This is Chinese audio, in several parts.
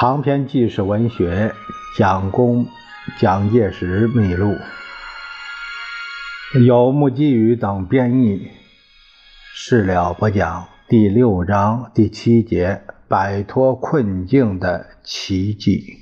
长篇纪实文学《蒋公蒋介石秘录》，有木基宇等编译。事了不讲，第六章第七节：摆脱困境的奇迹。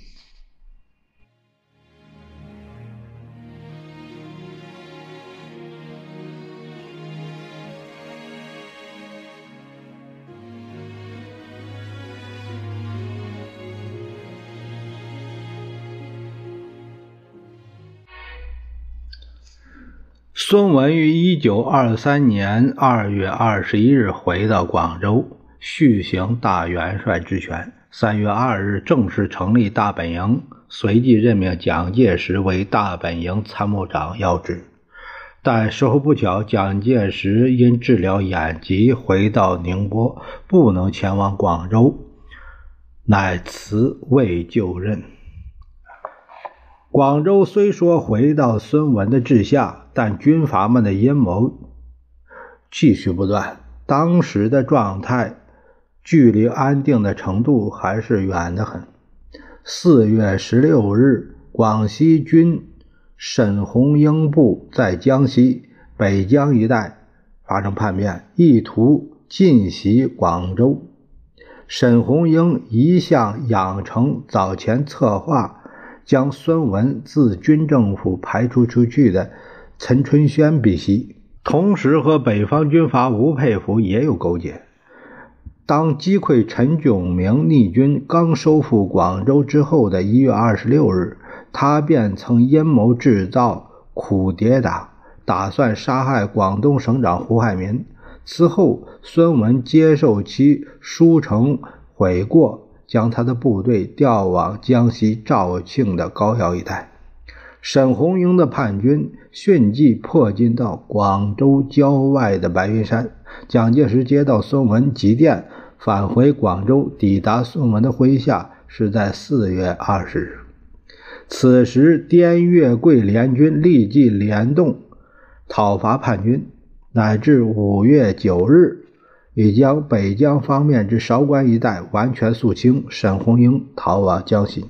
孙文于一九二三年二月二十一日回到广州，续行大元帅之权。三月二日正式成立大本营，随即任命蒋介石为大本营参谋长要职。但时候不巧，蒋介石因治疗眼疾回到宁波，不能前往广州，乃辞未就任。广州虽说回到孙文的治下，但军阀们的阴谋继续不断。当时的状态距离安定的程度还是远得很。四月十六日，广西军沈鸿英部在江西北江一带发生叛变，意图进袭广州。沈鸿英一向养成早前策划。将孙文自军政府排除出去的陈春轩比袭，同时和北方军阀吴佩孚也有勾结。当击溃陈炯明逆军刚收复广州之后的一月二十六日，他便曾阴谋制造苦迭打，打算杀害广东省长胡海民。此后，孙文接受其书城悔过。将他的部队调往江西肇庆的高要一带。沈鸿英的叛军迅即迫近到广州郊外的白云山。蒋介石接到孙文急电，返回广州。抵达孙文的麾下是在四月二十日。此时，滇粤桂联军立即联动讨伐叛军，乃至五月九日。已将北江方面之韶关一带完全肃清，沈鸿英逃往江西。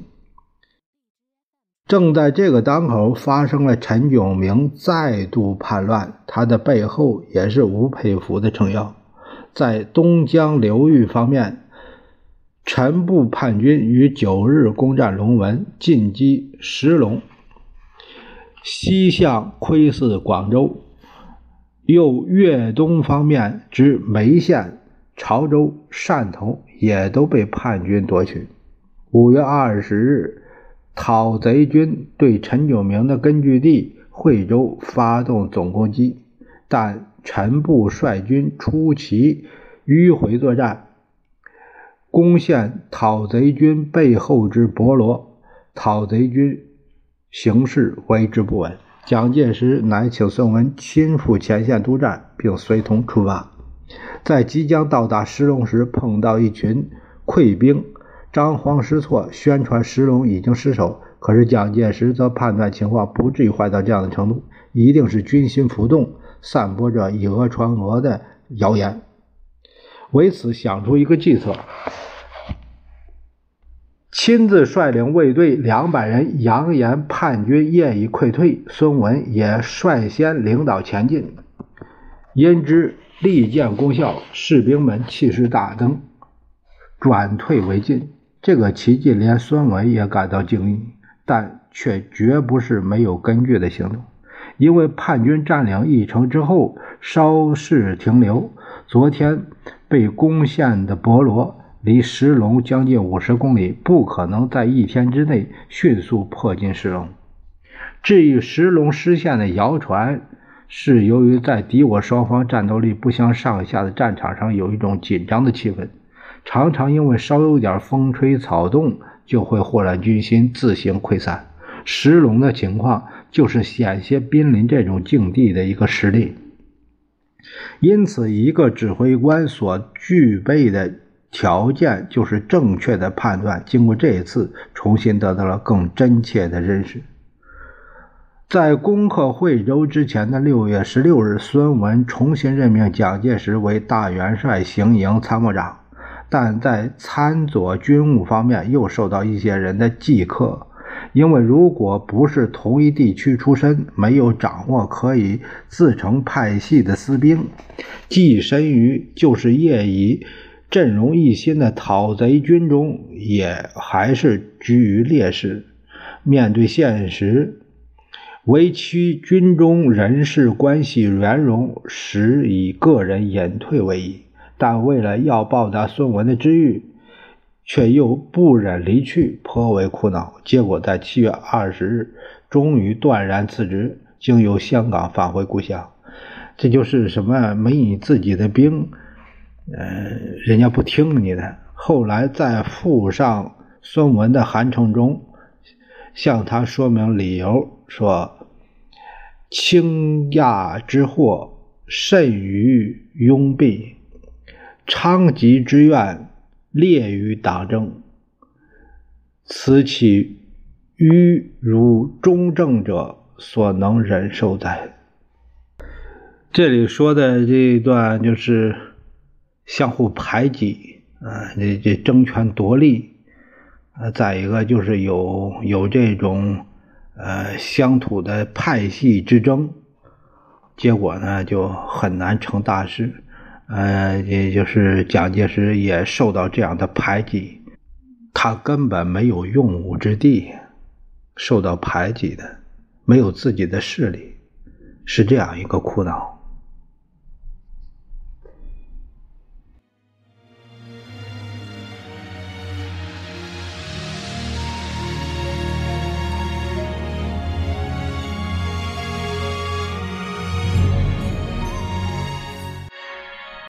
正在这个当口，发生了陈炯明再度叛乱，他的背后也是吴佩孚的撑腰。在东江流域方面，陈部叛军于九日攻占龙文，进击石龙，西向窥伺广州。又粤东方面之梅县、潮州、汕头也都被叛军夺取。五月二十日，讨贼军对陈炯明的根据地惠州发动总攻击，但陈部率军出奇迂回作战，攻陷讨贼军背后之博罗，讨贼军形势为之不稳。蒋介石乃请孙文亲赴前线督战，并随同出发。在即将到达石龙时，碰到一群溃兵，张慌失措，宣传石龙已经失守。可是蒋介石则判断情况不至于坏到这样的程度，一定是军心浮动，散播着以讹传讹的谣言。为此，想出一个计策。亲自率领卫队两百人，扬言叛军业已溃退。孙文也率先领导前进，因之力见功效，士兵们气势大增，转退为进。这个奇迹连孙文也感到惊异，但却绝不是没有根据的行动。因为叛军占领义城之后，稍事停留，昨天被攻陷的博罗。离石龙将近五十公里，不可能在一天之内迅速迫近石龙。至于石龙失陷的谣传，是由于在敌我双方战斗力不相上下的战场上有一种紧张的气氛，常常因为稍有点风吹草动，就会祸乱军心，自行溃散。石龙的情况就是险些濒临这种境地的一个实例。因此，一个指挥官所具备的。条件就是正确的判断。经过这一次，重新得到了更真切的认识。在攻克惠州之前的六月十六日，孙文重新任命蒋介石为大元帅、行营参谋长。但在参佐军务方面又受到一些人的忌客。因为如果不是同一地区出身，没有掌握可以自成派系的私兵，寄身于就是业已阵容一新的讨贼军中，也还是居于劣势。面对现实，为其军中人事关系圆融，实以个人隐退为宜。但为了要报答孙文的知遇。却又不忍离去，颇为苦恼。结果在七月二十日，终于断然辞职，经由香港返回故乡。这就是什么？没你自己的兵，呃，人家不听你的。后来在附上孙文的函呈中，向他说明理由，说：“倾轧之祸甚于拥蔽，昌吉之愿。”列于党政，此其愚如忠正者所能忍受哉？这里说的这一段就是相互排挤啊，这这争权夺利啊，再一个就是有有这种呃乡土的派系之争，结果呢就很难成大事。呃，也就是蒋介石也受到这样的排挤，他根本没有用武之地，受到排挤的，没有自己的势力，是这样一个苦恼。